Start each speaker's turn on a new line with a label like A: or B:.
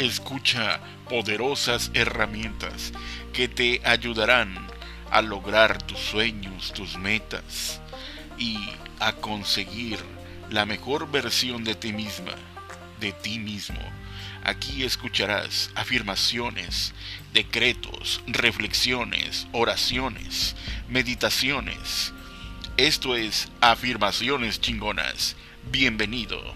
A: escucha poderosas herramientas que te ayudarán a lograr tus sueños, tus metas y a conseguir la mejor versión de ti misma, de ti mismo. Aquí escucharás afirmaciones, decretos, reflexiones, oraciones, meditaciones. Esto es afirmaciones chingonas. Bienvenido.